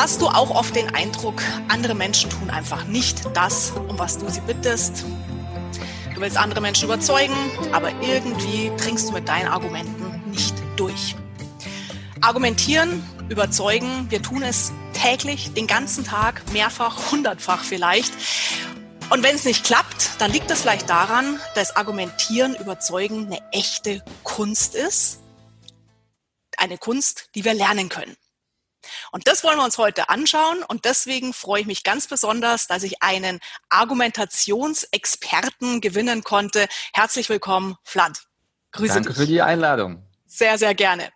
Hast du auch oft den Eindruck, andere Menschen tun einfach nicht das, um was du sie bittest? Du willst andere Menschen überzeugen, aber irgendwie dringst du mit deinen Argumenten nicht durch. Argumentieren, überzeugen, wir tun es täglich, den ganzen Tag, mehrfach, hundertfach vielleicht. Und wenn es nicht klappt, dann liegt es vielleicht daran, dass Argumentieren, Überzeugen eine echte Kunst ist. Eine Kunst, die wir lernen können. Und das wollen wir uns heute anschauen und deswegen freue ich mich ganz besonders, dass ich einen Argumentationsexperten gewinnen konnte. Herzlich willkommen, Vlad. Grüße Danke dich. für die Einladung. Sehr, sehr gerne.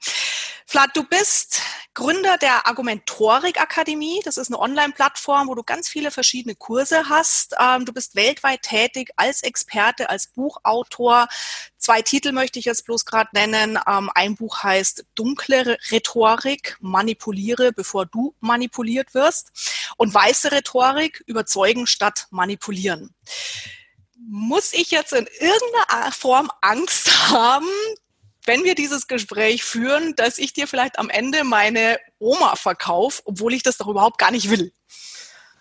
Vlad, du bist Gründer der Argumentorik Akademie. Das ist eine Online-Plattform, wo du ganz viele verschiedene Kurse hast. Ähm, du bist weltweit tätig als Experte, als Buchautor. Zwei Titel möchte ich jetzt bloß gerade nennen. Ähm, ein Buch heißt Dunkle Rhetorik, manipuliere, bevor du manipuliert wirst. Und weiße Rhetorik, überzeugen statt manipulieren. Muss ich jetzt in irgendeiner Form Angst haben, wenn wir dieses Gespräch führen, dass ich dir vielleicht am Ende meine Oma verkaufe, obwohl ich das doch überhaupt gar nicht will.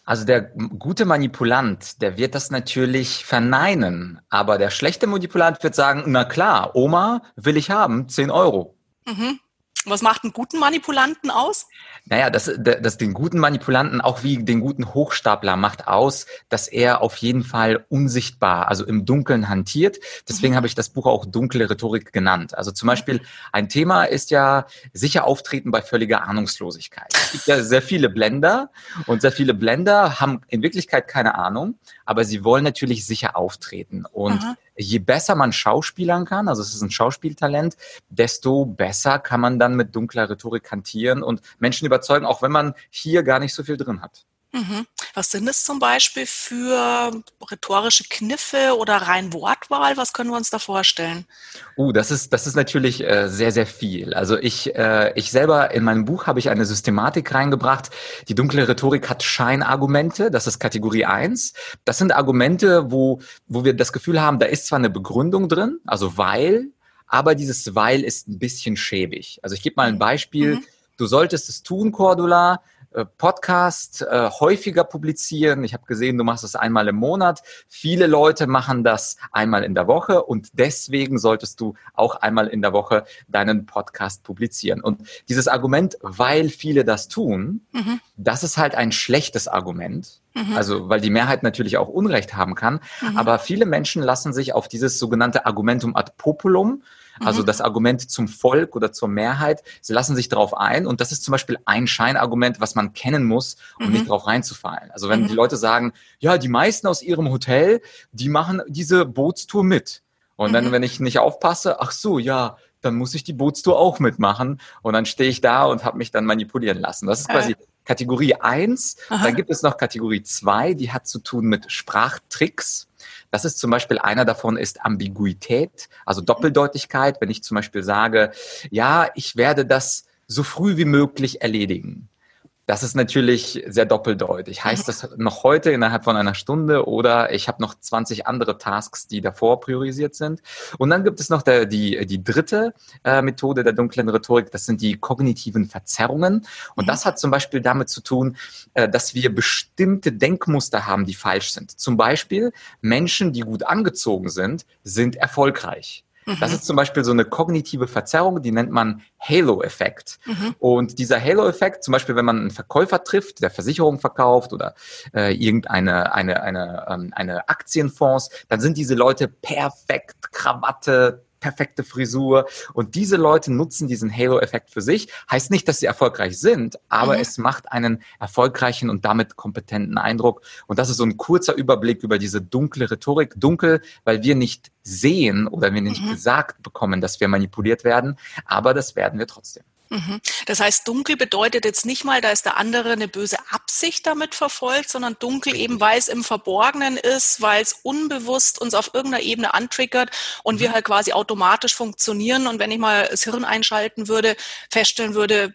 Also der gute Manipulant, der wird das natürlich verneinen, aber der schlechte Manipulant wird sagen, na klar, Oma will ich haben, 10 Euro. Mhm. Was macht einen guten Manipulanten aus? Naja, das, das den guten Manipulanten auch wie den guten Hochstapler macht aus, dass er auf jeden Fall unsichtbar, also im Dunkeln hantiert. Deswegen mhm. habe ich das Buch auch dunkle Rhetorik genannt. Also zum Beispiel ein Thema ist ja sicher auftreten bei völliger Ahnungslosigkeit. Es gibt ja sehr viele Blender und sehr viele Blender haben in Wirklichkeit keine Ahnung, aber sie wollen natürlich sicher auftreten. Und Aha je besser man schauspielern kann, also es ist ein Schauspieltalent, desto besser kann man dann mit dunkler Rhetorik kantieren und Menschen überzeugen, auch wenn man hier gar nicht so viel drin hat. Mhm. Was sind es zum Beispiel für rhetorische Kniffe oder rein Wortwahl? Was können wir uns da vorstellen? Uh, das ist, das ist natürlich äh, sehr, sehr viel. Also ich, äh, ich selber in meinem Buch habe ich eine Systematik reingebracht. Die dunkle Rhetorik hat Scheinargumente, das ist Kategorie eins. Das sind Argumente, wo, wo wir das Gefühl haben, da ist zwar eine Begründung drin, also weil, aber dieses weil ist ein bisschen schäbig. Also ich gebe mal ein Beispiel. Mhm. Du solltest es tun, Cordula, äh, Podcast äh, häufiger publizieren. Ich habe gesehen, du machst es einmal im Monat. Viele Leute machen das einmal in der Woche und deswegen solltest du auch einmal in der Woche deinen Podcast publizieren. Und dieses Argument, weil viele das tun, mhm. das ist halt ein schlechtes Argument. Mhm. Also, weil die Mehrheit natürlich auch Unrecht haben kann. Mhm. Aber viele Menschen lassen sich auf dieses sogenannte Argumentum ad populum also mhm. das Argument zum Volk oder zur Mehrheit, sie lassen sich darauf ein und das ist zum Beispiel ein Scheinargument, was man kennen muss, um mhm. nicht darauf reinzufallen. Also wenn mhm. die Leute sagen, ja, die meisten aus ihrem Hotel, die machen diese Bootstour mit. Und dann, mhm. wenn ich nicht aufpasse, ach so, ja, dann muss ich die Bootstour auch mitmachen. Und dann stehe ich da und habe mich dann manipulieren lassen. Das ist quasi äh. Kategorie eins. Dann gibt es noch Kategorie zwei, die hat zu tun mit Sprachtricks. Das ist zum Beispiel einer davon ist Ambiguität, also Doppeldeutigkeit. Wenn ich zum Beispiel sage, ja, ich werde das so früh wie möglich erledigen. Das ist natürlich sehr doppeldeutig. Heißt das noch heute innerhalb von einer Stunde oder ich habe noch 20 andere Tasks, die davor priorisiert sind? Und dann gibt es noch der, die, die dritte äh, Methode der dunklen Rhetorik, das sind die kognitiven Verzerrungen. Und das hat zum Beispiel damit zu tun, äh, dass wir bestimmte Denkmuster haben, die falsch sind. Zum Beispiel Menschen, die gut angezogen sind, sind erfolgreich. Das mhm. ist zum Beispiel so eine kognitive Verzerrung, die nennt man Halo-Effekt. Mhm. Und dieser Halo-Effekt, zum Beispiel, wenn man einen Verkäufer trifft, der Versicherungen verkauft oder äh, irgendeine eine, eine, ähm, eine Aktienfonds, dann sind diese Leute perfekt, Krawatte, perfekte Frisur. Und diese Leute nutzen diesen Halo-Effekt für sich. Heißt nicht, dass sie erfolgreich sind, aber mhm. es macht einen erfolgreichen und damit kompetenten Eindruck. Und das ist so ein kurzer Überblick über diese dunkle Rhetorik. Dunkel, weil wir nicht sehen oder wir nicht mhm. gesagt bekommen, dass wir manipuliert werden, aber das werden wir trotzdem. Mhm. Das heißt, dunkel bedeutet jetzt nicht mal, dass der andere eine böse Absicht damit verfolgt, sondern dunkel eben, weil es im Verborgenen ist, weil es unbewusst uns auf irgendeiner Ebene antriggert und mhm. wir halt quasi automatisch funktionieren. Und wenn ich mal das Hirn einschalten würde, feststellen würde,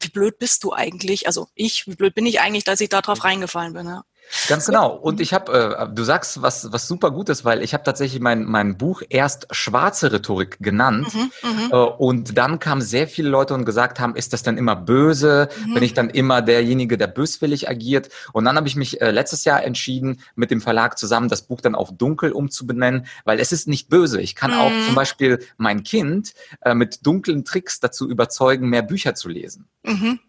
wie blöd bist du eigentlich? Also ich, wie blöd bin ich eigentlich, dass ich da drauf reingefallen bin? Ja? Ganz genau. Und ich habe, äh, du sagst was, was super gut ist, weil ich habe tatsächlich mein, mein Buch erst schwarze Rhetorik genannt. Mhm, mhm, äh, und dann kamen sehr viele Leute und gesagt haben, ist das dann immer böse? Mhm. Bin ich dann immer derjenige, der böswillig agiert? Und dann habe ich mich äh, letztes Jahr entschieden, mit dem Verlag zusammen das Buch dann auf dunkel umzubenennen, weil es ist nicht böse. Ich kann auch zum mhm. Beispiel mein Kind äh, mit dunklen Tricks dazu überzeugen, mehr Bücher zu lesen. Mhm.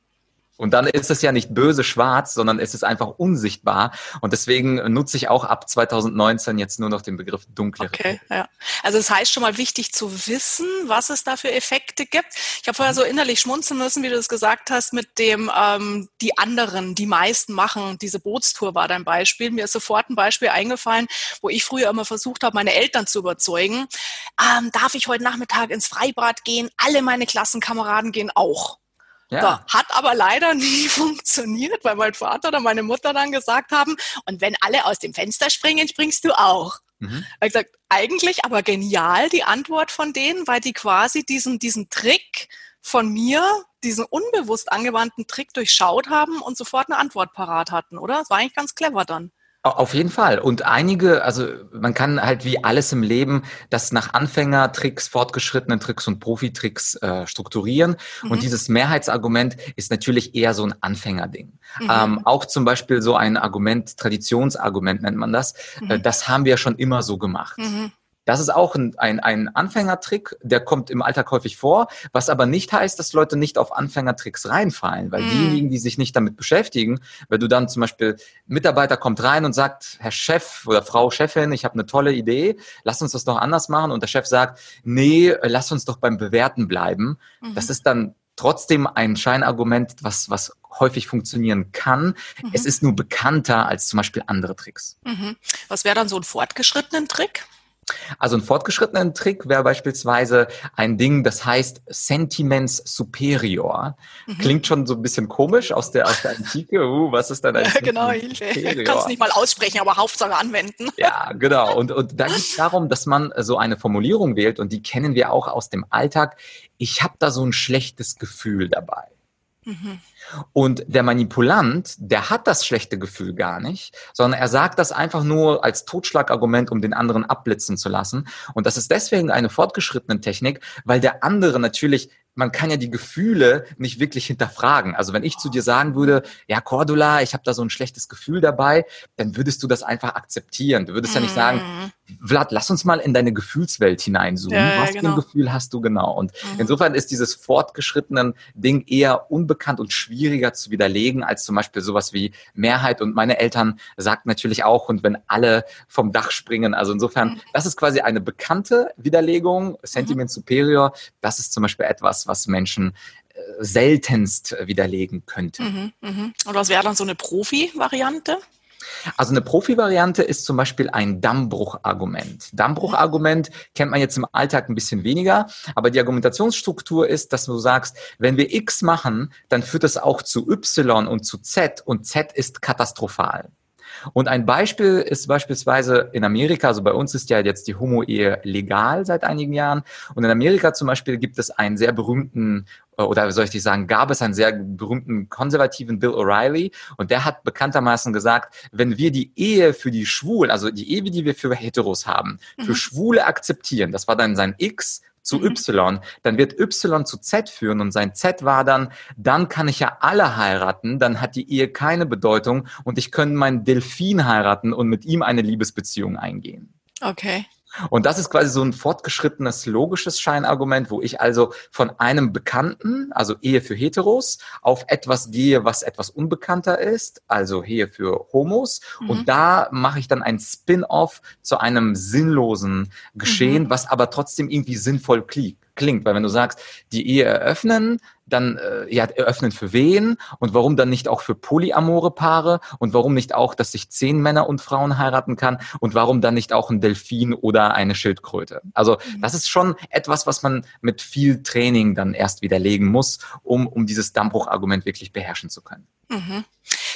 Und dann ist es ja nicht böse schwarz, sondern es ist einfach unsichtbar. Und deswegen nutze ich auch ab 2019 jetzt nur noch den Begriff dunkle. Okay, ja. Also es das heißt schon mal wichtig zu wissen, was es da für Effekte gibt. Ich habe vorher so innerlich schmunzeln müssen, wie du das gesagt hast, mit dem ähm, die anderen, die meisten machen. Diese Bootstour war dein Beispiel. Mir ist sofort ein Beispiel eingefallen, wo ich früher immer versucht habe, meine Eltern zu überzeugen. Ähm, darf ich heute Nachmittag ins Freibad gehen? Alle meine Klassenkameraden gehen auch. Ja. So, hat aber leider nie funktioniert, weil mein Vater oder meine Mutter dann gesagt haben, und wenn alle aus dem Fenster springen, springst du auch. Mhm. Ich gesagt, eigentlich aber genial die Antwort von denen, weil die quasi diesen, diesen Trick von mir, diesen unbewusst angewandten Trick durchschaut haben und sofort eine Antwort parat hatten, oder? Das war eigentlich ganz clever dann. Auf jeden Fall. Und einige, also man kann halt wie alles im Leben das nach Anfängertricks, fortgeschrittenen Tricks und Profitricks äh, strukturieren. Mhm. Und dieses Mehrheitsargument ist natürlich eher so ein Anfängerding. Mhm. Ähm, auch zum Beispiel so ein Argument, Traditionsargument nennt man das. Äh, mhm. Äh, das haben wir schon immer so gemacht. Das ist auch ein, ein, ein Anfängertrick, der kommt im Alltag häufig vor, was aber nicht heißt, dass Leute nicht auf Anfängertricks reinfallen, weil mm. diejenigen, die sich nicht damit beschäftigen, wenn du dann zum Beispiel, Mitarbeiter kommt rein und sagt, Herr Chef oder Frau Chefin, ich habe eine tolle Idee, lass uns das doch anders machen und der Chef sagt, nee, lass uns doch beim Bewerten bleiben. Mhm. Das ist dann trotzdem ein Scheinargument, was, was häufig funktionieren kann. Mhm. Es ist nur bekannter als zum Beispiel andere Tricks. Mhm. Was wäre dann so ein fortgeschrittenen Trick? Also ein fortgeschrittenen Trick wäre beispielsweise ein Ding, das heißt Sentiments Superior. Mhm. Klingt schon so ein bisschen komisch aus der, aus der Antike. Uh, was ist denn ein ja, Genau, Hilfe. Kannst nicht mal aussprechen, aber Hauptsache anwenden. Ja, genau. Und, und da geht es darum, dass man so eine Formulierung wählt und die kennen wir auch aus dem Alltag. Ich habe da so ein schlechtes Gefühl dabei. Und der Manipulant, der hat das schlechte Gefühl gar nicht, sondern er sagt das einfach nur als Totschlagargument, um den anderen abblitzen zu lassen. Und das ist deswegen eine fortgeschrittene Technik, weil der andere natürlich man kann ja die Gefühle nicht wirklich hinterfragen. Also wenn ich zu dir sagen würde, ja, Cordula, ich habe da so ein schlechtes Gefühl dabei, dann würdest du das einfach akzeptieren. Du würdest mhm. ja nicht sagen, mhm. Vlad, lass uns mal in deine Gefühlswelt hineinzoomen. Ja, Was genau. für ein genau. Gefühl hast du genau? Und mhm. insofern ist dieses fortgeschrittenen Ding eher unbekannt und schwieriger zu widerlegen als zum Beispiel sowas wie Mehrheit. Und meine Eltern sagten natürlich auch, und wenn alle vom Dach springen, also insofern, mhm. das ist quasi eine bekannte Widerlegung, Sentiment mhm. Superior. Das ist zum Beispiel etwas, was, Menschen äh, seltenst widerlegen könnte. Mhm, mh. Und was wäre dann so eine Profi-Variante? Also eine Profi-Variante ist zum Beispiel ein Dammbruchargument. Dammbruchargument kennt man jetzt im Alltag ein bisschen weniger, aber die Argumentationsstruktur ist, dass du sagst, wenn wir X machen, dann führt es auch zu Y und zu Z und Z ist katastrophal. Und ein Beispiel ist beispielsweise in Amerika, also bei uns ist ja jetzt die Homo-Ehe legal seit einigen Jahren. Und in Amerika zum Beispiel gibt es einen sehr berühmten äh, oder wie soll ich dich sagen, gab es einen sehr berühmten konservativen Bill O'Reilly und der hat bekanntermaßen gesagt, wenn wir die Ehe für die Schwulen, also die Ehe, die wir für Heteros haben, für mhm. Schwule akzeptieren, das war dann sein X, zu mhm. Y, dann wird Y zu Z führen und sein Z war dann, dann kann ich ja alle heiraten, dann hat die Ehe keine Bedeutung und ich kann meinen Delfin heiraten und mit ihm eine Liebesbeziehung eingehen. Okay. Und das ist quasi so ein fortgeschrittenes logisches Scheinargument, wo ich also von einem Bekannten, also Ehe für Heteros, auf etwas gehe, was etwas unbekannter ist, also Ehe für Homos. Mhm. Und da mache ich dann ein Spin-off zu einem sinnlosen Geschehen, mhm. was aber trotzdem irgendwie sinnvoll klingt klingt. Weil wenn du sagst, die Ehe eröffnen, dann äh, ja, eröffnen für wen und warum dann nicht auch für polyamore Paare und warum nicht auch, dass sich zehn Männer und Frauen heiraten kann und warum dann nicht auch ein Delfin oder eine Schildkröte. Also mhm. das ist schon etwas, was man mit viel Training dann erst widerlegen muss, um, um dieses Dammbruchargument wirklich beherrschen zu können. Mhm.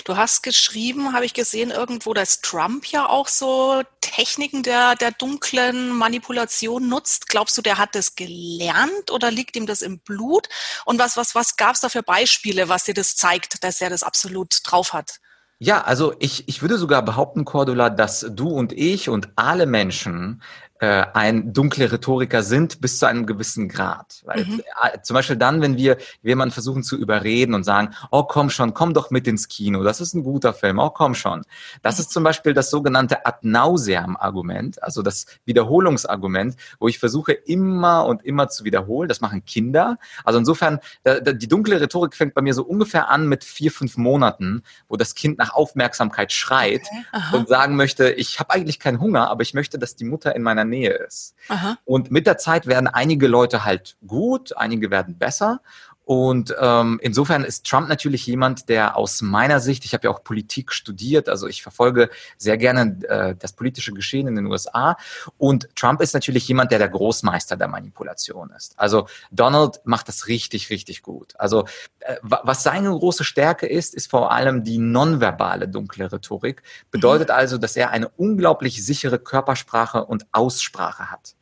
Du hast geschrieben, habe ich gesehen irgendwo, dass Trump ja auch so Techniken der, der dunklen Manipulation nutzt. Glaubst du, der hat das gelernt oder liegt ihm das im Blut? Und was, was, was gab es da für Beispiele, was dir das zeigt, dass er das absolut drauf hat? Ja, also ich, ich würde sogar behaupten, Cordula, dass du und ich und alle Menschen äh, ein dunkle Rhetoriker sind bis zu einem gewissen Grad. Weil, mhm. äh, zum Beispiel dann, wenn wir jemanden versuchen zu überreden und sagen, oh komm schon, komm doch mit ins Kino, das ist ein guter Film, oh komm schon. Das ist zum Beispiel das sogenannte Ad nauseam Argument, also das Wiederholungsargument, wo ich versuche immer und immer zu wiederholen. Das machen Kinder. Also insofern, die dunkle Rhetorik fängt bei mir so ungefähr an mit vier, fünf Monaten, wo das Kind nach Aufmerksamkeit schreit okay. und sagen möchte, ich habe eigentlich keinen Hunger, aber ich möchte, dass die Mutter in meiner Nähe ist. Aha. Und mit der Zeit werden einige Leute halt gut, einige werden besser. Und ähm, insofern ist Trump natürlich jemand, der aus meiner Sicht, ich habe ja auch Politik studiert, also ich verfolge sehr gerne äh, das politische Geschehen in den USA. Und Trump ist natürlich jemand, der der Großmeister der Manipulation ist. Also Donald macht das richtig, richtig gut. Also äh, was seine große Stärke ist, ist vor allem die nonverbale dunkle Rhetorik. Bedeutet mhm. also, dass er eine unglaublich sichere Körpersprache und Aussprache hat.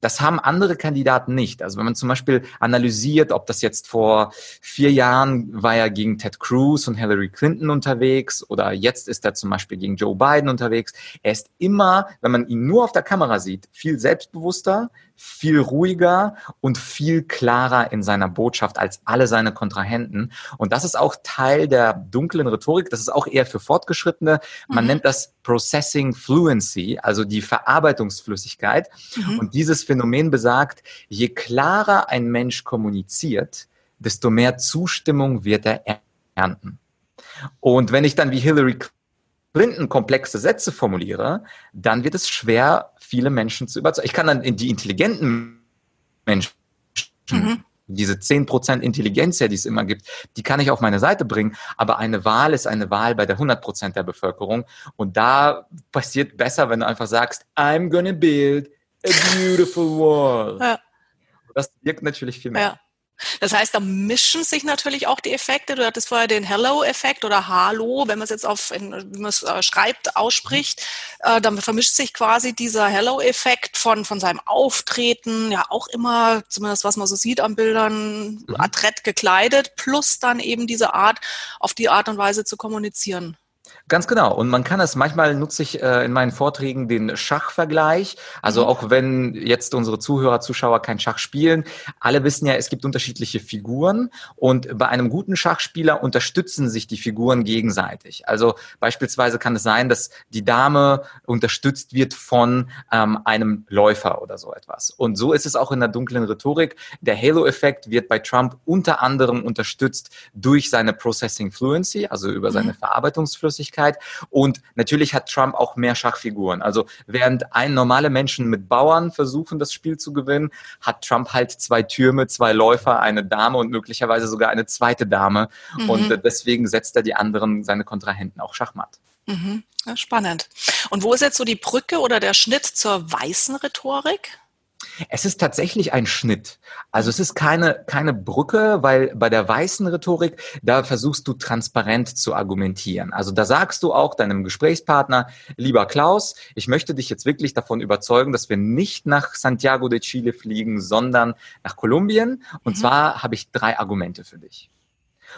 Das haben andere Kandidaten nicht. Also wenn man zum Beispiel analysiert, ob das jetzt vor vier Jahren war er gegen Ted Cruz und Hillary Clinton unterwegs oder jetzt ist er zum Beispiel gegen Joe Biden unterwegs. Er ist immer, wenn man ihn nur auf der Kamera sieht, viel selbstbewusster, viel ruhiger und viel klarer in seiner Botschaft als alle seine Kontrahenten. Und das ist auch Teil der dunklen Rhetorik. Das ist auch eher für Fortgeschrittene. Man mhm. nennt das Processing Fluency, also die Verarbeitungsflüssigkeit. Mhm. Und dieses Phänomen besagt, je klarer ein Mensch kommuniziert, desto mehr Zustimmung wird er ernten. Und wenn ich dann wie Hillary Clinton komplexe Sätze formuliere, dann wird es schwer, viele Menschen zu überzeugen. Ich kann dann in die intelligenten Menschen, mhm. diese 10% Intelligenz, die es immer gibt, die kann ich auf meine Seite bringen. Aber eine Wahl ist eine Wahl bei der 100% der Bevölkerung. Und da passiert besser, wenn du einfach sagst, I'm gonna build a beautiful wall. Ja. Das wirkt natürlich viel mehr. Ja. Das heißt, da mischen sich natürlich auch die Effekte. Du hattest vorher den Hello-Effekt oder Hallo, wenn man es jetzt auf, wie man es äh, schreibt, ausspricht, äh, dann vermischt sich quasi dieser Hello-Effekt von, von seinem Auftreten, ja auch immer, zumindest was man so sieht an Bildern, mhm. adrett gekleidet, plus dann eben diese Art, auf die Art und Weise zu kommunizieren. Ganz genau. Und man kann es, manchmal nutze ich äh, in meinen Vorträgen den Schachvergleich. Also mhm. auch wenn jetzt unsere Zuhörer, Zuschauer kein Schach spielen, alle wissen ja, es gibt unterschiedliche Figuren und bei einem guten Schachspieler unterstützen sich die Figuren gegenseitig. Also beispielsweise kann es sein, dass die Dame unterstützt wird von ähm, einem Läufer oder so etwas. Und so ist es auch in der dunklen Rhetorik. Der Halo-Effekt wird bei Trump unter anderem unterstützt durch seine Processing Fluency, also über seine mhm. Verarbeitungsflüssigkeit Möglichkeit. Und natürlich hat Trump auch mehr Schachfiguren. Also während ein normale Menschen mit Bauern versuchen, das Spiel zu gewinnen, hat Trump halt zwei Türme, zwei Läufer, eine Dame und möglicherweise sogar eine zweite Dame. Mhm. Und deswegen setzt er die anderen, seine Kontrahenten auch Schachmatt. Mhm. Ja, spannend. Und wo ist jetzt so die Brücke oder der Schnitt zur weißen Rhetorik? Es ist tatsächlich ein Schnitt. Also es ist keine, keine Brücke, weil bei der weißen Rhetorik, da versuchst du transparent zu argumentieren. Also da sagst du auch deinem Gesprächspartner, lieber Klaus, ich möchte dich jetzt wirklich davon überzeugen, dass wir nicht nach Santiago de Chile fliegen, sondern nach Kolumbien. Und mhm. zwar habe ich drei Argumente für dich.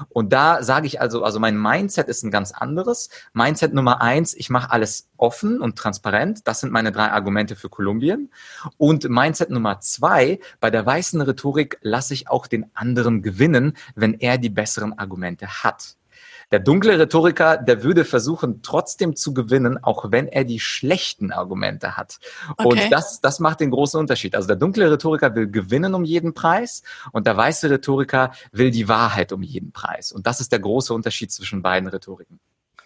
Und da sage ich also, also mein Mindset ist ein ganz anderes. Mindset Nummer eins, ich mache alles offen und transparent. Das sind meine drei Argumente für Kolumbien. Und Mindset Nummer zwei, bei der weißen Rhetorik lasse ich auch den anderen gewinnen, wenn er die besseren Argumente hat. Der dunkle Rhetoriker, der würde versuchen, trotzdem zu gewinnen, auch wenn er die schlechten Argumente hat. Okay. Und das, das macht den großen Unterschied. Also der dunkle Rhetoriker will gewinnen um jeden Preis und der weiße Rhetoriker will die Wahrheit um jeden Preis. Und das ist der große Unterschied zwischen beiden Rhetoriken.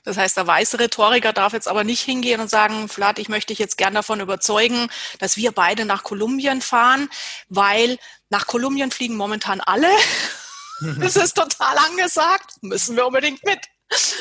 Das heißt, der weiße Rhetoriker darf jetzt aber nicht hingehen und sagen, Vlad, ich möchte dich jetzt gern davon überzeugen, dass wir beide nach Kolumbien fahren, weil nach Kolumbien fliegen momentan alle. Das ist total angesagt, müssen wir unbedingt mit.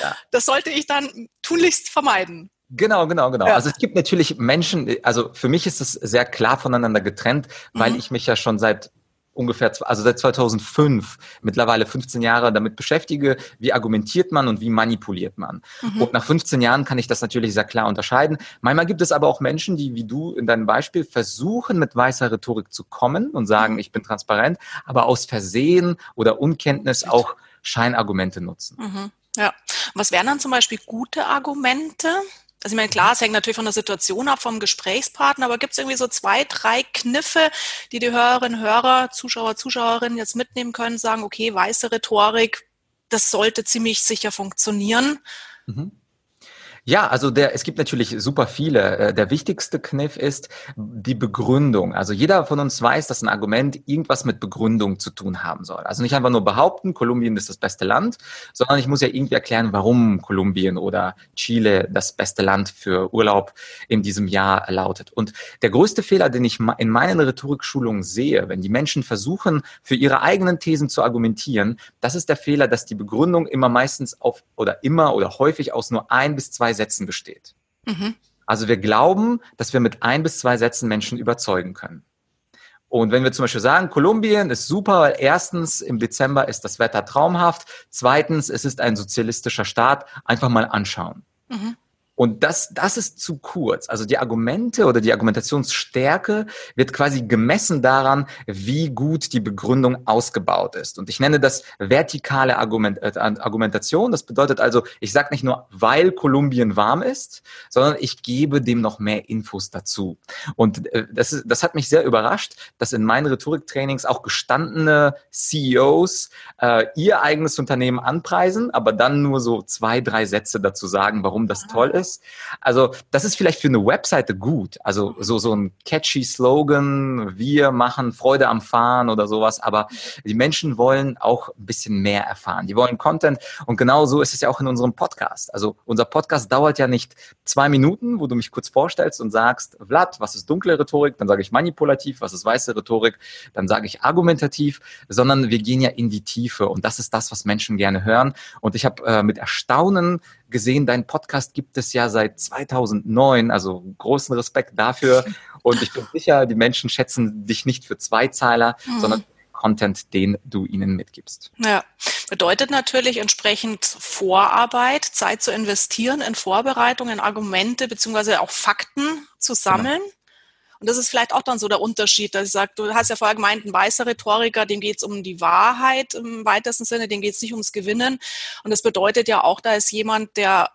Ja. Das sollte ich dann tunlichst vermeiden. Genau, genau, genau. Ja. Also es gibt natürlich Menschen, also für mich ist es sehr klar voneinander getrennt, weil mhm. ich mich ja schon seit ungefähr, also seit 2005, mittlerweile 15 Jahre damit beschäftige, wie argumentiert man und wie manipuliert man. Mhm. Und nach 15 Jahren kann ich das natürlich sehr klar unterscheiden. Manchmal gibt es aber auch Menschen, die, wie du in deinem Beispiel, versuchen, mit weißer Rhetorik zu kommen und sagen, mhm. ich bin transparent, aber aus Versehen oder Unkenntnis auch Scheinargumente nutzen. Mhm. Ja, Was wären dann zum Beispiel gute Argumente? Also ich meine, klar, es hängt natürlich von der Situation ab, vom Gesprächspartner, aber gibt es irgendwie so zwei, drei Kniffe, die die Hörerinnen, Hörer, Zuschauer, Zuschauerinnen jetzt mitnehmen können, sagen, okay, weiße Rhetorik, das sollte ziemlich sicher funktionieren. Mhm. Ja, also der, es gibt natürlich super viele. Äh, der wichtigste Kniff ist die Begründung. Also jeder von uns weiß, dass ein Argument irgendwas mit Begründung zu tun haben soll. Also nicht einfach nur behaupten, Kolumbien ist das beste Land, sondern ich muss ja irgendwie erklären, warum Kolumbien oder Chile das beste Land für Urlaub in diesem Jahr lautet. Und der größte Fehler, den ich in meinen Rhetorikschulungen sehe, wenn die Menschen versuchen, für ihre eigenen Thesen zu argumentieren, das ist der Fehler, dass die Begründung immer meistens auf oder immer oder häufig aus nur ein bis zwei Sätzen besteht. Mhm. Also wir glauben, dass wir mit ein bis zwei Sätzen Menschen überzeugen können. Und wenn wir zum Beispiel sagen, Kolumbien ist super, weil erstens im Dezember ist das Wetter traumhaft, zweitens es ist ein sozialistischer Staat, einfach mal anschauen. Mhm. Und das, das ist zu kurz. Also die Argumente oder die Argumentationsstärke wird quasi gemessen daran, wie gut die Begründung ausgebaut ist. Und ich nenne das vertikale Argument, äh, Argumentation. Das bedeutet also, ich sage nicht nur, weil Kolumbien warm ist, sondern ich gebe dem noch mehr Infos dazu. Und äh, das, ist, das hat mich sehr überrascht, dass in meinen Rhetoriktrainings auch gestandene CEOs äh, ihr eigenes Unternehmen anpreisen, aber dann nur so zwei, drei Sätze dazu sagen, warum das toll ist ist. Also das ist vielleicht für eine Webseite gut. Also so, so ein catchy Slogan, wir machen Freude am Fahren oder sowas. Aber die Menschen wollen auch ein bisschen mehr erfahren. Die wollen Content. Und genau so ist es ja auch in unserem Podcast. Also unser Podcast dauert ja nicht zwei Minuten, wo du mich kurz vorstellst und sagst, Vlad, was ist dunkle Rhetorik? Dann sage ich manipulativ. Was ist weiße Rhetorik? Dann sage ich argumentativ. Sondern wir gehen ja in die Tiefe. Und das ist das, was Menschen gerne hören. Und ich habe äh, mit Erstaunen gesehen, dein Podcast gibt es ja seit 2009, also großen Respekt dafür. Und ich bin sicher, die Menschen schätzen dich nicht für Zweizeiler, mhm. sondern Content, den du ihnen mitgibst. Ja, bedeutet natürlich entsprechend Vorarbeit, Zeit zu investieren in Vorbereitung, in Argumente beziehungsweise auch Fakten zu sammeln. Genau. Und das ist vielleicht auch dann so der Unterschied, dass ich sage, du hast ja vorher gemeint, ein weißer Rhetoriker, dem geht es um die Wahrheit im weitesten Sinne, dem geht es nicht ums Gewinnen. Und das bedeutet ja auch, da ist jemand, der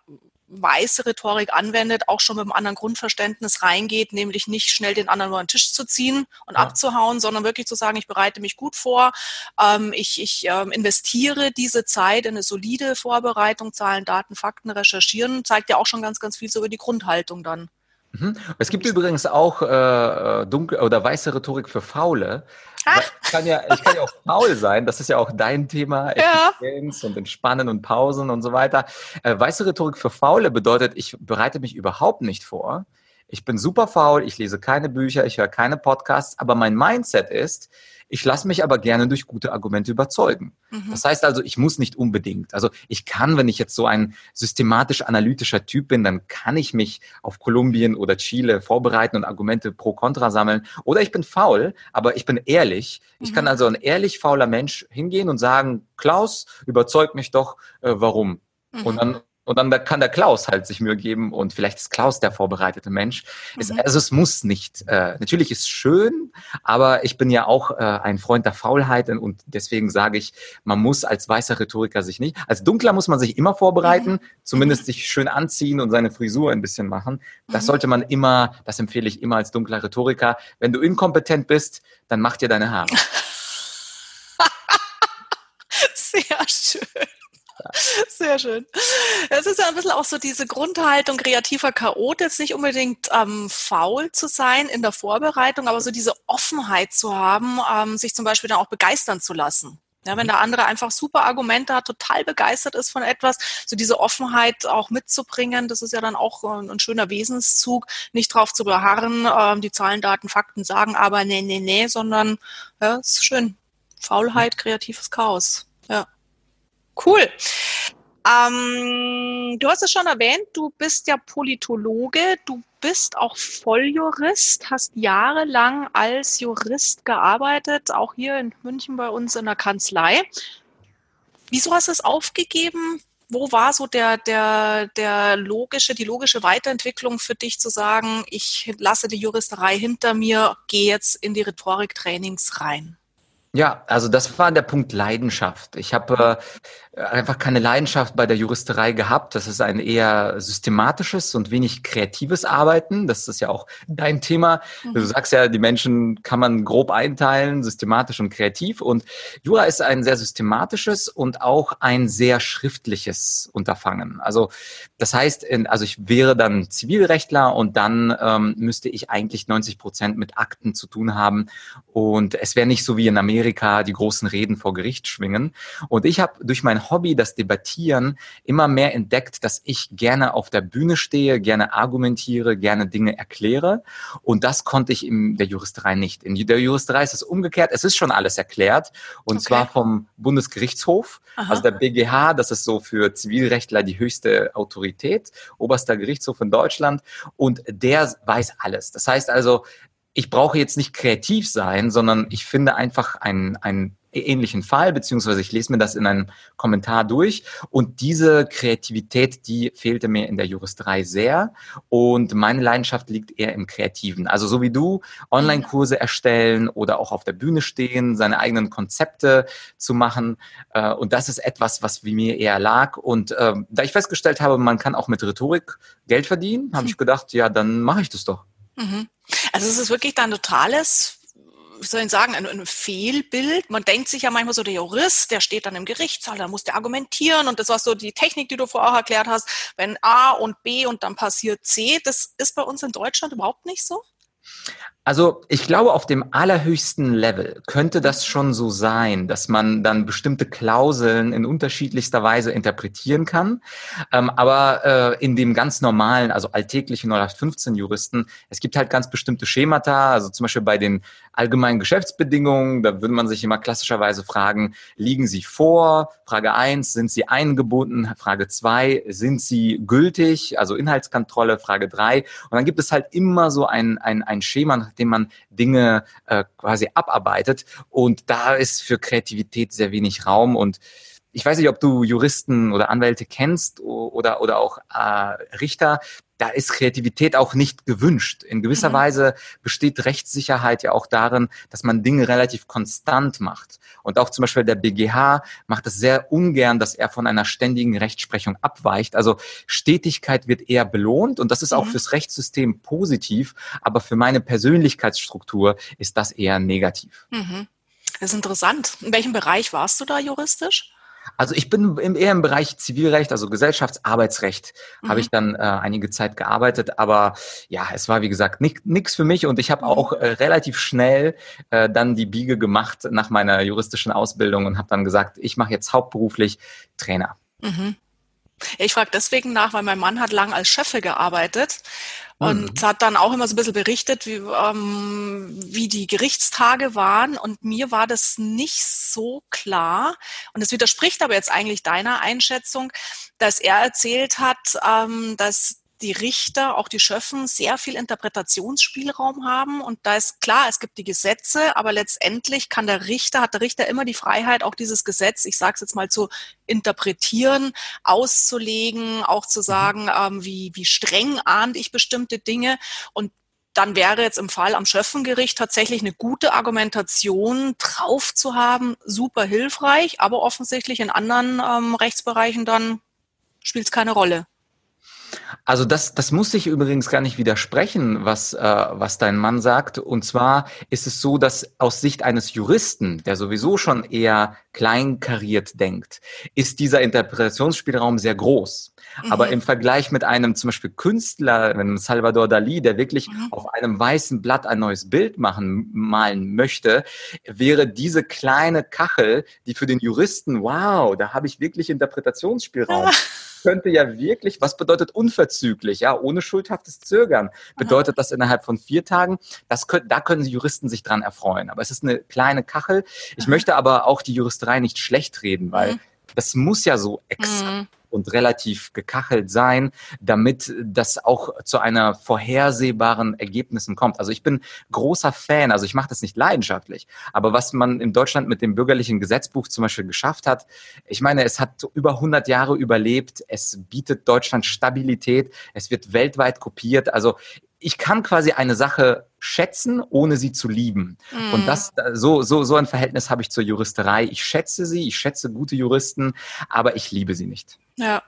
weiße Rhetorik anwendet, auch schon mit einem anderen Grundverständnis reingeht, nämlich nicht schnell den anderen über den Tisch zu ziehen und ja. abzuhauen, sondern wirklich zu sagen, ich bereite mich gut vor, ähm, ich, ich ähm, investiere diese Zeit in eine solide Vorbereitung, Zahlen, Daten, Fakten, recherchieren, zeigt ja auch schon ganz, ganz viel so über die Grundhaltung dann. Mhm. Es gibt übrigens auch äh, dunkel oder weiße Rhetorik für Faule. Ich kann, ja, ich kann ja auch faul sein, das ist ja auch dein Thema, Effizienz ja. und Entspannen und Pausen und so weiter. Äh, weiße Rhetorik für Faule bedeutet, ich bereite mich überhaupt nicht vor. Ich bin super faul, ich lese keine Bücher, ich höre keine Podcasts, aber mein Mindset ist, ich lasse mich aber gerne durch gute Argumente überzeugen. Mhm. Das heißt also, ich muss nicht unbedingt. Also ich kann, wenn ich jetzt so ein systematisch analytischer Typ bin, dann kann ich mich auf Kolumbien oder Chile vorbereiten und Argumente pro kontra sammeln. Oder ich bin faul, aber ich bin ehrlich. Ich kann mhm. also ein ehrlich fauler Mensch hingehen und sagen, Klaus, überzeug mich doch, äh, warum. Mhm. Und dann und dann kann der Klaus halt sich Mühe geben und vielleicht ist Klaus der vorbereitete Mensch. Mhm. Es, also es muss nicht. Äh, natürlich ist es schön, aber ich bin ja auch äh, ein Freund der Faulheit und deswegen sage ich, man muss als weißer Rhetoriker sich nicht, als Dunkler muss man sich immer vorbereiten, mhm. zumindest sich schön anziehen und seine Frisur ein bisschen machen. Das mhm. sollte man immer, das empfehle ich immer als dunkler Rhetoriker. Wenn du inkompetent bist, dann mach dir deine Haare. Sehr schön. Sehr schön. Es ist ja ein bisschen auch so diese Grundhaltung kreativer Chaot, jetzt nicht unbedingt ähm, faul zu sein in der Vorbereitung, aber so diese Offenheit zu haben, ähm, sich zum Beispiel dann auch begeistern zu lassen. Ja, wenn mhm. der andere einfach super Argumente hat, total begeistert ist von etwas, so diese Offenheit auch mitzubringen, das ist ja dann auch ein, ein schöner Wesenszug, nicht drauf zu beharren, ähm, die Zahlen, Daten, Fakten sagen, aber nee, nee, nee, sondern ja, ist schön. Faulheit, kreatives Chaos. Cool. Ähm, du hast es schon erwähnt, du bist ja Politologe, du bist auch Volljurist, hast jahrelang als Jurist gearbeitet, auch hier in München bei uns in der Kanzlei. Wieso hast du es aufgegeben? Wo war so der, der, der logische, die logische Weiterentwicklung für dich zu sagen, ich lasse die Juristerei hinter mir, gehe jetzt in die Rhetoriktrainings rein? Ja, also das war der Punkt Leidenschaft. Ich habe äh, einfach keine Leidenschaft bei der Juristerei gehabt. Das ist ein eher systematisches und wenig kreatives Arbeiten. Das ist ja auch dein Thema. Mhm. Du sagst ja, die Menschen kann man grob einteilen, systematisch und kreativ. Und Jura ist ein sehr systematisches und auch ein sehr schriftliches Unterfangen. Also das heißt, also ich wäre dann Zivilrechtler und dann ähm, müsste ich eigentlich 90 Prozent mit Akten zu tun haben. Und es wäre nicht so wie in Amerika Amerika die großen Reden vor Gericht schwingen. Und ich habe durch mein Hobby, das Debattieren, immer mehr entdeckt, dass ich gerne auf der Bühne stehe, gerne argumentiere, gerne Dinge erkläre. Und das konnte ich in der Juristerei nicht. In der Juristerei ist es umgekehrt. Es ist schon alles erklärt. Und okay. zwar vom Bundesgerichtshof. Aha. Also der BGH, das ist so für Zivilrechtler die höchste Autorität, oberster Gerichtshof in Deutschland. Und der weiß alles. Das heißt also, ich brauche jetzt nicht kreativ sein, sondern ich finde einfach einen, einen ähnlichen Fall, beziehungsweise ich lese mir das in einem Kommentar durch. Und diese Kreativität, die fehlte mir in der Juristerei sehr. Und meine Leidenschaft liegt eher im Kreativen. Also so wie du, Online-Kurse erstellen oder auch auf der Bühne stehen, seine eigenen Konzepte zu machen. Äh, und das ist etwas, was wie mir eher lag. Und äh, da ich festgestellt habe, man kann auch mit Rhetorik Geld verdienen, habe ich gedacht, ja, dann mache ich das doch. Mhm. Also es ist wirklich dann totales wie soll ich sagen, ein, ein, Fehlbild. Man denkt sich ja manchmal so, der Jurist, der steht dann im Gerichtssaal, da muss der argumentieren und das war so die Technik, die du vorher erklärt hast, wenn A und B und dann passiert C, das ist bei uns in Deutschland überhaupt nicht so? Also ich glaube, auf dem allerhöchsten Level könnte das schon so sein, dass man dann bestimmte Klauseln in unterschiedlichster Weise interpretieren kann. Ähm, aber äh, in dem ganz normalen, also alltäglichen 0815 Juristen, es gibt halt ganz bestimmte Schemata, also zum Beispiel bei den allgemeinen Geschäftsbedingungen, da würde man sich immer klassischerweise fragen, liegen sie vor? Frage eins, sind sie eingebunden? Frage zwei, sind sie gültig? Also Inhaltskontrolle, Frage drei. Und dann gibt es halt immer so ein, ein, ein Schema, dem man Dinge äh, quasi abarbeitet. Und da ist für Kreativität sehr wenig Raum und ich weiß nicht, ob du Juristen oder Anwälte kennst oder, oder auch äh, Richter. Da ist Kreativität auch nicht gewünscht. In gewisser mhm. Weise besteht Rechtssicherheit ja auch darin, dass man Dinge relativ konstant macht. Und auch zum Beispiel der BGH macht es sehr ungern, dass er von einer ständigen Rechtsprechung abweicht. Also Stetigkeit wird eher belohnt und das ist auch mhm. fürs Rechtssystem positiv, aber für meine Persönlichkeitsstruktur ist das eher negativ. Mhm. Das ist interessant. In welchem Bereich warst du da juristisch? Also ich bin im, eher im Bereich Zivilrecht, also Gesellschaftsarbeitsrecht, mhm. habe ich dann äh, einige Zeit gearbeitet, aber ja, es war wie gesagt nichts für mich und ich habe auch äh, relativ schnell äh, dann die Biege gemacht nach meiner juristischen Ausbildung und habe dann gesagt, ich mache jetzt hauptberuflich Trainer. Mhm. Ich frage deswegen nach, weil mein Mann hat lang als Chefe gearbeitet und mhm. hat dann auch immer so ein bisschen berichtet, wie, ähm, wie die Gerichtstage waren. Und mir war das nicht so klar. Und es widerspricht aber jetzt eigentlich deiner Einschätzung, dass er erzählt hat, ähm, dass die Richter, auch die Schöffen, sehr viel Interpretationsspielraum haben. Und da ist klar, es gibt die Gesetze, aber letztendlich kann der Richter, hat der Richter immer die Freiheit, auch dieses Gesetz, ich sage es jetzt mal zu interpretieren, auszulegen, auch zu mhm. sagen, ähm, wie, wie streng ahnt ich bestimmte Dinge. Und dann wäre jetzt im Fall am Schöffengericht tatsächlich eine gute Argumentation drauf zu haben, super hilfreich, aber offensichtlich in anderen ähm, Rechtsbereichen dann spielt es keine Rolle. Also das, das muss sich übrigens gar nicht widersprechen, was, äh, was dein Mann sagt. Und zwar ist es so, dass aus Sicht eines Juristen, der sowieso schon eher kleinkariert denkt, ist dieser Interpretationsspielraum sehr groß. Mhm. Aber im Vergleich mit einem zum Beispiel Künstler, einem Salvador Dali, der wirklich mhm. auf einem weißen Blatt ein neues Bild machen, malen möchte, wäre diese kleine Kachel, die für den Juristen, wow, da habe ich wirklich Interpretationsspielraum. Könnte ja wirklich, was bedeutet unverzüglich, ja, ohne schuldhaftes Zögern, bedeutet das innerhalb von vier Tagen, das können, da können die Juristen sich dran erfreuen. Aber es ist eine kleine Kachel. Ich möchte aber auch die Juristerei nicht schlecht reden, weil mhm. das muss ja so exakt mhm und relativ gekachelt sein, damit das auch zu einer vorhersehbaren Ergebnissen kommt. Also ich bin großer Fan, also ich mache das nicht leidenschaftlich, aber was man in Deutschland mit dem bürgerlichen Gesetzbuch zum Beispiel geschafft hat, ich meine, es hat über 100 Jahre überlebt, es bietet Deutschland Stabilität, es wird weltweit kopiert, also ich kann quasi eine Sache schätzen, ohne sie zu lieben. Mm. Und das, so, so, so ein Verhältnis habe ich zur Juristerei. Ich schätze sie, ich schätze gute Juristen, aber ich liebe sie nicht. Ja.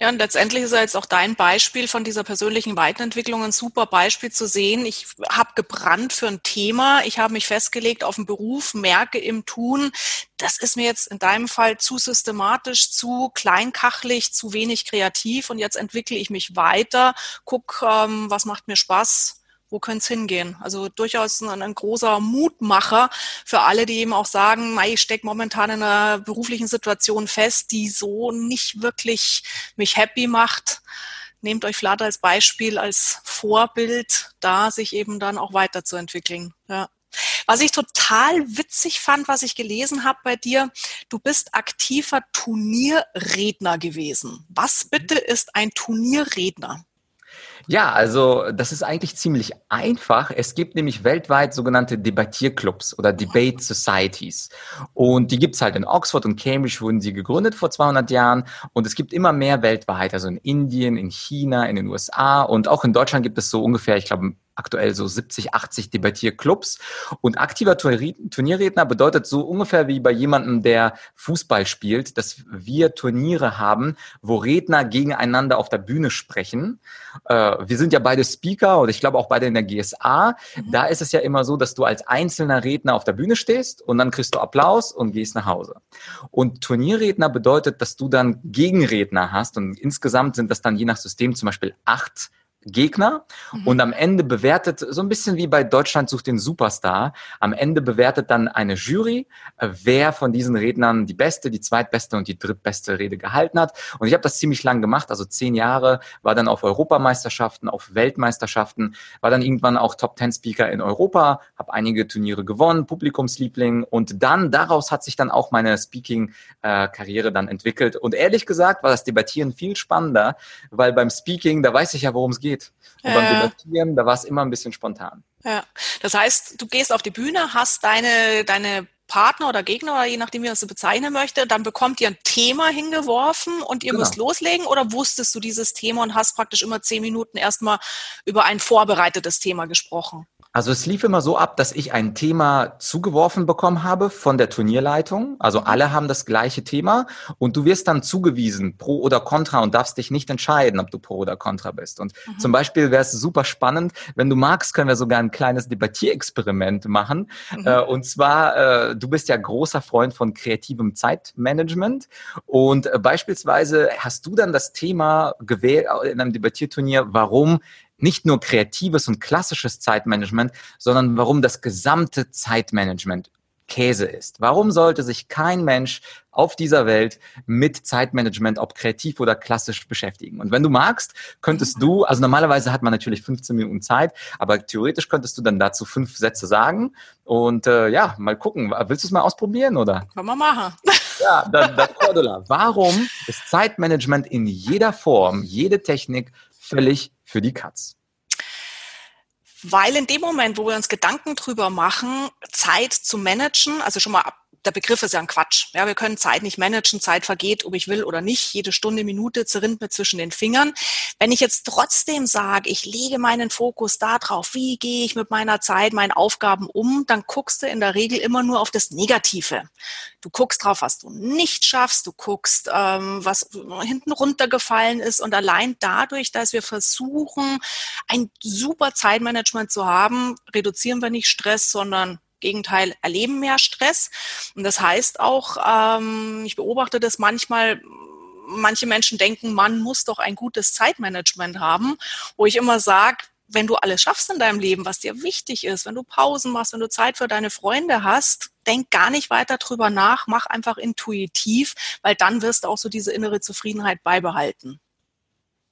Ja, und letztendlich ist ja jetzt auch dein Beispiel von dieser persönlichen Weiterentwicklung ein super Beispiel zu sehen. Ich habe gebrannt für ein Thema, ich habe mich festgelegt auf einen Beruf, merke im Tun, das ist mir jetzt in deinem Fall zu systematisch, zu kleinkachlich, zu wenig kreativ. Und jetzt entwickle ich mich weiter, guck, ähm, was macht mir Spaß, wo könnte es hingehen? Also durchaus ein, ein, großer Mutmacher für alle, die eben auch sagen, ich stecke momentan in einer beruflichen Situation fest, die so nicht wirklich mich happy macht. Nehmt euch Flatter als Beispiel, als Vorbild, da sich eben dann auch weiterzuentwickeln. Ja. Was ich total witzig fand, was ich gelesen habe bei dir, du bist aktiver Turnierredner gewesen. Was bitte ist ein Turnierredner? Ja, also das ist eigentlich ziemlich einfach. Es gibt nämlich weltweit sogenannte Debattierclubs oder Debate Societies. Und die gibt's halt in Oxford und Cambridge wurden sie gegründet vor 200 Jahren. Und es gibt immer mehr weltweit, also in Indien, in China, in den USA und auch in Deutschland gibt es so ungefähr, ich glaube, aktuell so 70, 80 Debattierclubs. Und aktiver Turnierredner bedeutet so ungefähr wie bei jemandem, der Fußball spielt, dass wir Turniere haben, wo Redner gegeneinander auf der Bühne sprechen. Äh, wir sind ja beide Speaker und ich glaube auch beide in der GSA. Mhm. Da ist es ja immer so, dass du als einzelner Redner auf der Bühne stehst und dann kriegst du Applaus und gehst nach Hause. Und Turnierredner bedeutet, dass du dann Gegenredner hast und insgesamt sind das dann je nach System zum Beispiel acht Gegner mhm. und am Ende bewertet, so ein bisschen wie bei Deutschland sucht den Superstar, am Ende bewertet dann eine Jury, äh, wer von diesen Rednern die beste, die zweitbeste und die drittbeste Rede gehalten hat. Und ich habe das ziemlich lang gemacht, also zehn Jahre, war dann auf Europameisterschaften, auf Weltmeisterschaften, war dann irgendwann auch Top Ten Speaker in Europa, habe einige Turniere gewonnen, Publikumsliebling und dann daraus hat sich dann auch meine Speaking-Karriere äh, dann entwickelt. Und ehrlich gesagt war das Debattieren viel spannender, weil beim Speaking, da weiß ich ja, worum es geht geht. Und beim Debattieren, da war es immer ein bisschen spontan. Ja, das heißt, du gehst auf die Bühne, hast deine, deine Partner oder Gegner oder je nachdem, wie man es so bezeichnen möchte, dann bekommt ihr ein Thema hingeworfen und ihr genau. müsst loslegen oder wusstest du dieses Thema und hast praktisch immer zehn Minuten erstmal über ein vorbereitetes Thema gesprochen? Also es lief immer so ab, dass ich ein Thema zugeworfen bekommen habe von der Turnierleitung. Also mhm. alle haben das gleiche Thema und du wirst dann zugewiesen, pro oder contra und darfst dich nicht entscheiden, ob du pro oder contra bist. Und mhm. zum Beispiel wäre es super spannend, wenn du magst, können wir sogar ein kleines Debattierexperiment machen. Mhm. Äh, und zwar, äh, du bist ja großer Freund von kreativem Zeitmanagement und äh, beispielsweise hast du dann das Thema gewählt in einem Debattierturnier, warum nicht nur kreatives und klassisches Zeitmanagement, sondern warum das gesamte Zeitmanagement Käse ist. Warum sollte sich kein Mensch auf dieser Welt mit Zeitmanagement, ob kreativ oder klassisch, beschäftigen? Und wenn du magst, könntest du, also normalerweise hat man natürlich 15 Minuten Zeit, aber theoretisch könntest du dann dazu fünf Sätze sagen und äh, ja, mal gucken. Willst du es mal ausprobieren oder? Können wir machen. Ja, dann, dann Cordula, warum ist Zeitmanagement in jeder Form, jede Technik völlig für die Katz. Weil in dem Moment, wo wir uns Gedanken drüber machen, Zeit zu managen, also schon mal der Begriff ist ja ein Quatsch. Ja, wir können Zeit nicht managen, Zeit vergeht, ob ich will oder nicht. Jede Stunde, Minute zerrinnt mir zwischen den Fingern. Wenn ich jetzt trotzdem sage, ich lege meinen Fokus darauf, wie gehe ich mit meiner Zeit, meinen Aufgaben um, dann guckst du in der Regel immer nur auf das Negative. Du guckst drauf, was du nicht schaffst, du guckst, ähm, was hinten runtergefallen ist und allein dadurch, dass wir versuchen, ein super Zeitmanagement zu haben, reduzieren wir nicht Stress, sondern Gegenteil, erleben mehr Stress. Und das heißt auch, ähm, ich beobachte das manchmal, manche Menschen denken, man muss doch ein gutes Zeitmanagement haben, wo ich immer sage, wenn du alles schaffst in deinem Leben, was dir wichtig ist, wenn du Pausen machst, wenn du Zeit für deine Freunde hast, denk gar nicht weiter drüber nach, mach einfach intuitiv, weil dann wirst du auch so diese innere Zufriedenheit beibehalten.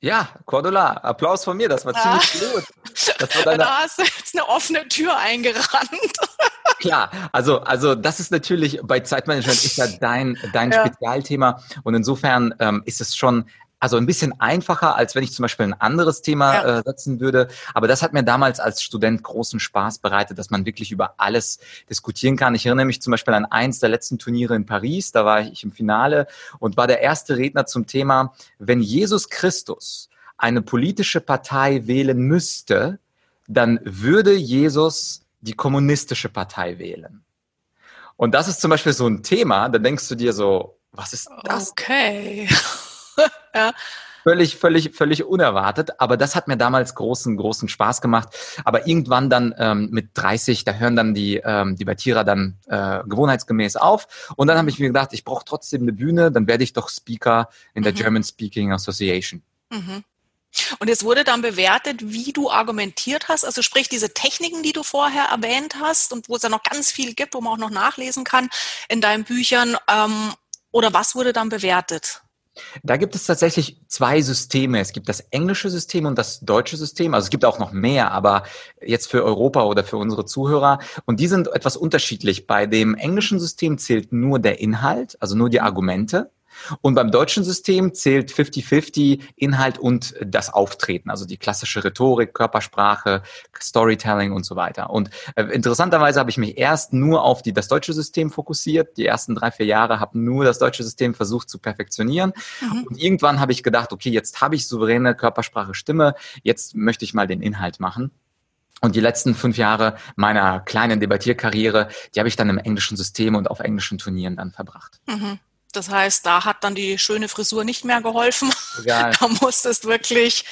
Ja, Cordula, Applaus von mir, das war ja. ziemlich gut. Das war. Da hast du jetzt eine offene Tür eingerannt. Klar, also, also das ist natürlich, bei Zeitmanagement ist ja dein, dein ja. Spezialthema und insofern ähm, ist es schon also ein bisschen einfacher, als wenn ich zum Beispiel ein anderes Thema ja. äh, setzen würde. Aber das hat mir damals als Student großen Spaß bereitet, dass man wirklich über alles diskutieren kann. Ich erinnere mich zum Beispiel an eins der letzten Turniere in Paris. Da war ich im Finale und war der erste Redner zum Thema, wenn Jesus Christus eine politische Partei wählen müsste, dann würde Jesus die kommunistische Partei wählen. Und das ist zum Beispiel so ein Thema, da denkst du dir so, was ist das? Okay. ja. Völlig, völlig, völlig unerwartet. Aber das hat mir damals großen, großen Spaß gemacht. Aber irgendwann dann ähm, mit 30, da hören dann die ähm, Debattierer dann äh, gewohnheitsgemäß auf. Und dann habe ich mir gedacht, ich brauche trotzdem eine Bühne, dann werde ich doch Speaker in der mhm. German Speaking Association. Mhm. Und es wurde dann bewertet, wie du argumentiert hast, also sprich diese Techniken, die du vorher erwähnt hast und wo es ja noch ganz viel gibt, wo man auch noch nachlesen kann in deinen Büchern. Ähm, oder was wurde dann bewertet? Da gibt es tatsächlich zwei Systeme. Es gibt das englische System und das deutsche System. Also es gibt auch noch mehr, aber jetzt für Europa oder für unsere Zuhörer. Und die sind etwas unterschiedlich. Bei dem englischen System zählt nur der Inhalt, also nur die Argumente. Und beim deutschen System zählt 50-50 Inhalt und das Auftreten, also die klassische Rhetorik, Körpersprache, Storytelling und so weiter. Und äh, interessanterweise habe ich mich erst nur auf die, das deutsche System fokussiert. Die ersten drei, vier Jahre habe nur das deutsche System versucht zu perfektionieren. Mhm. Und irgendwann habe ich gedacht, okay, jetzt habe ich souveräne Körpersprache, Stimme, jetzt möchte ich mal den Inhalt machen. Und die letzten fünf Jahre meiner kleinen Debattierkarriere, die habe ich dann im englischen System und auf englischen Turnieren dann verbracht. Mhm. Das heißt, da hat dann die schöne Frisur nicht mehr geholfen. Egal. da musstest wirklich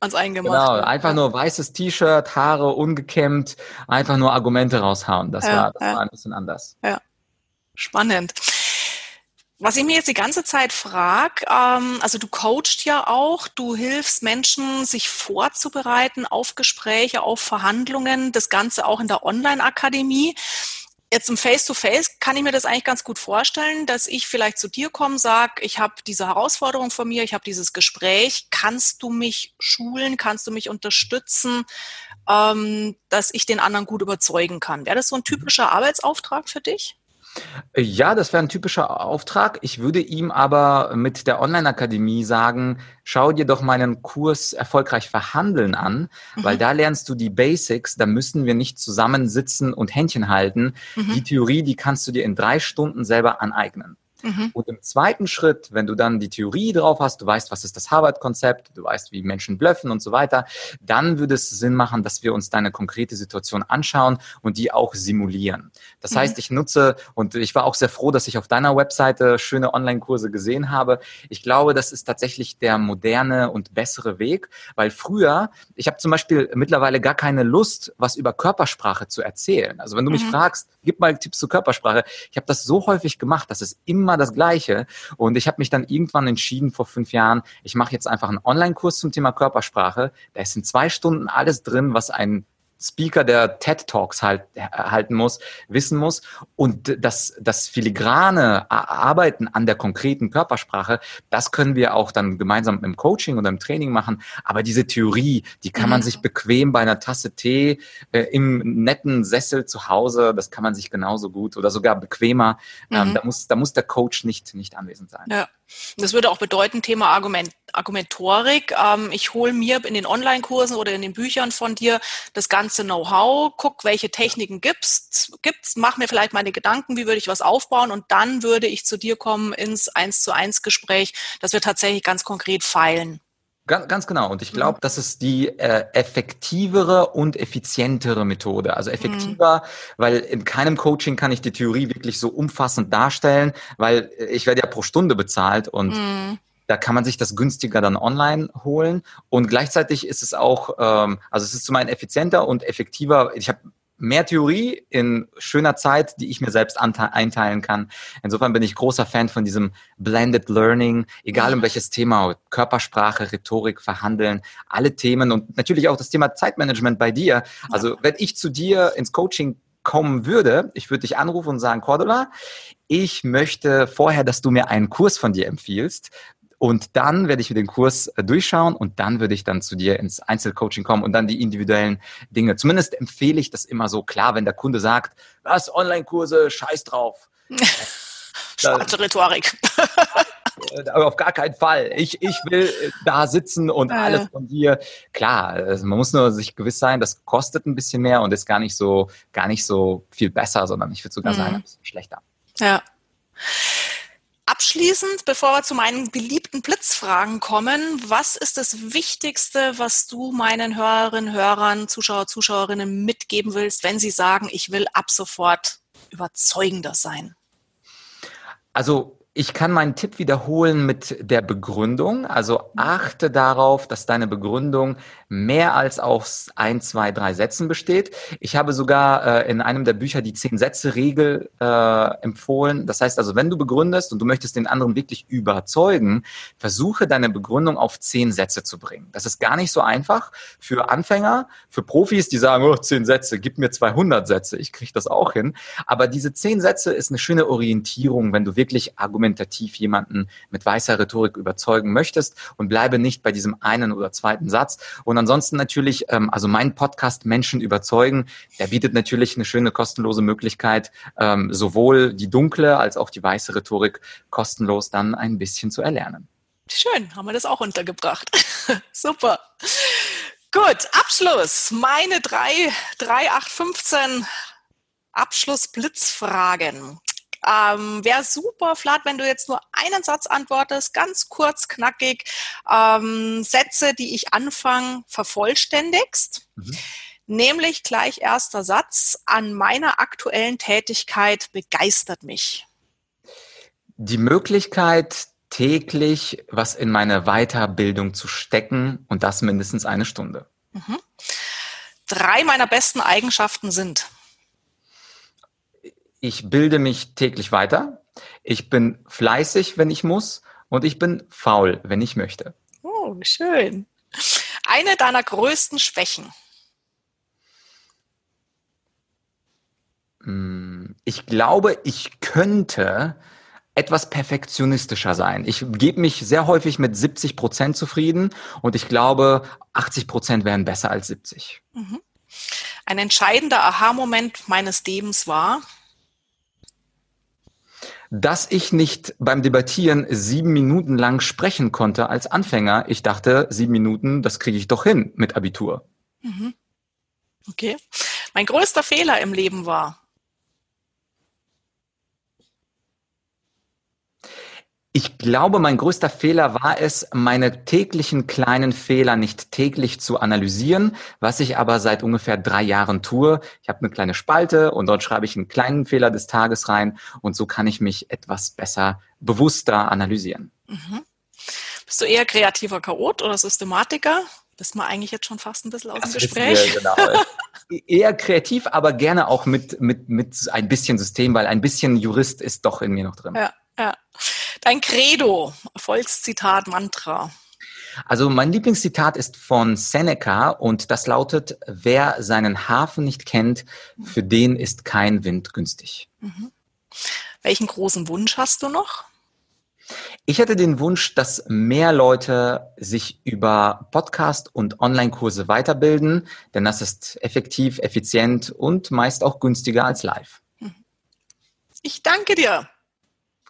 ans Eingemachte. Genau, einfach nur weißes T-Shirt, Haare ungekämmt, einfach nur Argumente raushauen. Das, ja, war, das ja. war ein bisschen anders. Ja, spannend. Was ich mir jetzt die ganze Zeit frage, ähm, also du coachst ja auch, du hilfst Menschen, sich vorzubereiten auf Gespräche, auf Verhandlungen, das Ganze auch in der Online-Akademie. Jetzt im Face-to-Face kann ich mir das eigentlich ganz gut vorstellen, dass ich vielleicht zu dir komme, sage, ich habe diese Herausforderung von mir, ich habe dieses Gespräch, kannst du mich schulen, kannst du mich unterstützen, ähm, dass ich den anderen gut überzeugen kann? Wäre das so ein typischer Arbeitsauftrag für dich? Ja, das wäre ein typischer Auftrag. Ich würde ihm aber mit der Online-Akademie sagen, schau dir doch meinen Kurs erfolgreich verhandeln an, mhm. weil da lernst du die Basics, da müssen wir nicht zusammensitzen und Händchen halten. Mhm. Die Theorie, die kannst du dir in drei Stunden selber aneignen. Mhm. Und im zweiten Schritt, wenn du dann die Theorie drauf hast, du weißt, was ist das Harvard-Konzept, du weißt, wie Menschen blöffen und so weiter, dann würde es Sinn machen, dass wir uns deine konkrete Situation anschauen und die auch simulieren. Das mhm. heißt, ich nutze, und ich war auch sehr froh, dass ich auf deiner Webseite schöne Online-Kurse gesehen habe. Ich glaube, das ist tatsächlich der moderne und bessere Weg, weil früher, ich habe zum Beispiel mittlerweile gar keine Lust, was über Körpersprache zu erzählen. Also wenn du mich mhm. fragst, gib mal Tipps zur Körpersprache, ich habe das so häufig gemacht, dass es immer immer das Gleiche. Und ich habe mich dann irgendwann entschieden vor fünf Jahren, ich mache jetzt einfach einen Online-Kurs zum Thema Körpersprache. Da ist in zwei Stunden alles drin, was ein Speaker, der TED Talks halt, halten muss, wissen muss. Und das, das filigrane Arbeiten an der konkreten Körpersprache, das können wir auch dann gemeinsam im Coaching oder im Training machen. Aber diese Theorie, die kann man mhm. sich bequem bei einer Tasse Tee äh, im netten Sessel zu Hause, das kann man sich genauso gut oder sogar bequemer. Ähm, mhm. da, muss, da muss der Coach nicht, nicht anwesend sein. Ja. Das würde auch bedeuten, Thema Argument, Argumentorik. Ähm, ich hole mir in den Online-Kursen oder in den Büchern von dir das ganze Know-how, guck, welche Techniken gibt's, gibt's, mach mir vielleicht meine Gedanken, wie würde ich was aufbauen und dann würde ich zu dir kommen ins eins zu eins Gespräch, dass wir tatsächlich ganz konkret feilen. Ganz, ganz genau. Und ich glaube, mhm. das ist die äh, effektivere und effizientere Methode. Also effektiver, mhm. weil in keinem Coaching kann ich die Theorie wirklich so umfassend darstellen, weil ich werde ja pro Stunde bezahlt und mhm. da kann man sich das günstiger dann online holen. Und gleichzeitig ist es auch, ähm, also es ist zum einen effizienter und effektiver. Ich habe mehr Theorie in schöner Zeit, die ich mir selbst einteilen kann. Insofern bin ich großer Fan von diesem Blended Learning, egal um welches Thema, Körpersprache, Rhetorik, Verhandeln, alle Themen und natürlich auch das Thema Zeitmanagement bei dir. Also wenn ich zu dir ins Coaching kommen würde, ich würde dich anrufen und sagen, Cordula, ich möchte vorher, dass du mir einen Kurs von dir empfiehlst, und dann werde ich mir den Kurs äh, durchschauen und dann würde ich dann zu dir ins Einzelcoaching kommen und dann die individuellen Dinge. Zumindest empfehle ich das immer so klar, wenn der Kunde sagt, was, Online-Kurse, scheiß drauf. Schwarze Rhetorik. Aber auf gar keinen Fall. Ich, ich will äh, da sitzen und alles von dir. Klar, also man muss nur sich gewiss sein, das kostet ein bisschen mehr und ist gar nicht so, gar nicht so viel besser, sondern ich würde sogar mhm. sagen, ein bisschen schlechter. Ja. Abschließend, bevor wir zu meinen beliebten Blitzfragen kommen, was ist das Wichtigste, was du meinen Hörerinnen, Hörern, Zuschauer, Zuschauerinnen mitgeben willst, wenn sie sagen, ich will ab sofort überzeugender sein? Also ich kann meinen Tipp wiederholen mit der Begründung. Also achte darauf, dass deine Begründung mehr als aus ein, zwei, drei Sätzen besteht. Ich habe sogar äh, in einem der Bücher die Zehn-Sätze-Regel äh, empfohlen. Das heißt also, wenn du begründest und du möchtest den anderen wirklich überzeugen, versuche deine Begründung auf zehn Sätze zu bringen. Das ist gar nicht so einfach für Anfänger, für Profis, die sagen, oh, zehn Sätze, gib mir 200 Sätze, ich kriege das auch hin. Aber diese zehn Sätze ist eine schöne Orientierung, wenn du wirklich argumentativ jemanden mit weißer Rhetorik überzeugen möchtest und bleibe nicht bei diesem einen oder zweiten Satz. Und ansonsten natürlich, ähm, also mein Podcast Menschen überzeugen, der bietet natürlich eine schöne kostenlose Möglichkeit, ähm, sowohl die dunkle als auch die weiße Rhetorik kostenlos dann ein bisschen zu erlernen. Schön, haben wir das auch untergebracht. Super. Gut, Abschluss. Meine drei, drei, acht, 15 Abschlussblitzfragen. Ähm, Wäre super, Flat, wenn du jetzt nur einen Satz antwortest, ganz kurz, knackig, ähm, Sätze, die ich anfange, vervollständigst. Mhm. Nämlich gleich erster Satz, an meiner aktuellen Tätigkeit begeistert mich. Die Möglichkeit, täglich was in meine Weiterbildung zu stecken und das mindestens eine Stunde. Mhm. Drei meiner besten Eigenschaften sind ich bilde mich täglich weiter, ich bin fleißig, wenn ich muss und ich bin faul, wenn ich möchte. Oh, schön. Eine deiner größten Schwächen. Hm, ich glaube, ich könnte etwas perfektionistischer sein. Ich gebe mich sehr häufig mit 70 Prozent zufrieden und ich glaube, 80 Prozent wären besser als 70. Mhm. Ein entscheidender Aha-Moment meines Lebens war, dass ich nicht beim Debattieren sieben Minuten lang sprechen konnte als Anfänger. Ich dachte, sieben Minuten, das kriege ich doch hin mit Abitur. Mhm. Okay. Mein größter Fehler im Leben war. Ich glaube, mein größter Fehler war es, meine täglichen kleinen Fehler nicht täglich zu analysieren, was ich aber seit ungefähr drei Jahren tue. Ich habe eine kleine Spalte und dort schreibe ich einen kleinen Fehler des Tages rein und so kann ich mich etwas besser, bewusster analysieren. Mhm. Bist du eher kreativer Chaot oder Systematiker? Bist wir eigentlich jetzt schon fast ein bisschen aus dem Gespräch. Wir, genau. Eher kreativ, aber gerne auch mit, mit, mit ein bisschen System, weil ein bisschen Jurist ist doch in mir noch drin. Ja. Dein Credo, Volkszitat, Mantra. Also mein Lieblingszitat ist von Seneca und das lautet, wer seinen Hafen nicht kennt, für den ist kein Wind günstig. Mhm. Welchen großen Wunsch hast du noch? Ich hätte den Wunsch, dass mehr Leute sich über Podcast und Online-Kurse weiterbilden, denn das ist effektiv, effizient und meist auch günstiger als live. Mhm. Ich danke dir.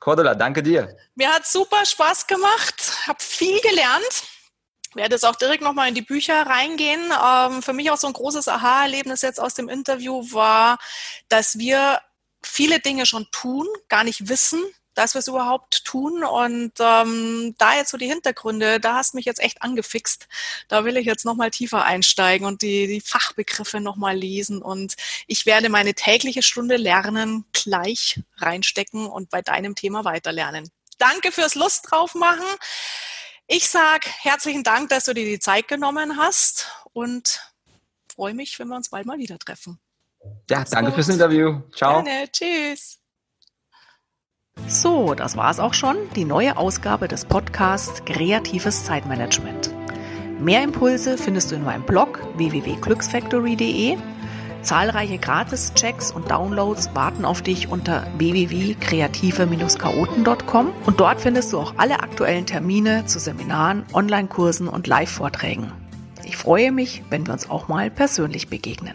Cordula, danke dir. Mir hat super Spaß gemacht, habe viel gelernt. Werde jetzt auch direkt nochmal in die Bücher reingehen. Ähm, für mich auch so ein großes Aha-Erlebnis jetzt aus dem Interview war, dass wir viele Dinge schon tun, gar nicht wissen, dass wir es überhaupt tun. Und ähm, da jetzt so die Hintergründe, da hast mich jetzt echt angefixt. Da will ich jetzt nochmal tiefer einsteigen und die, die Fachbegriffe nochmal lesen. Und ich werde meine tägliche Stunde Lernen gleich reinstecken und bei deinem Thema weiterlernen. Danke fürs Lust drauf machen. Ich sage herzlichen Dank, dass du dir die Zeit genommen hast und freue mich, wenn wir uns bald mal wieder treffen. Ja, danke fürs Interview. Ciao. Gerne. Tschüss. So, das war's auch schon. Die neue Ausgabe des Podcasts Kreatives Zeitmanagement. Mehr Impulse findest du in meinem Blog www.glücksfactory.de. Zahlreiche Gratis-Checks und Downloads warten auf dich unter www.kreative-chaoten.com und dort findest du auch alle aktuellen Termine zu Seminaren, Online-Kursen und Live-Vorträgen. Ich freue mich, wenn wir uns auch mal persönlich begegnen.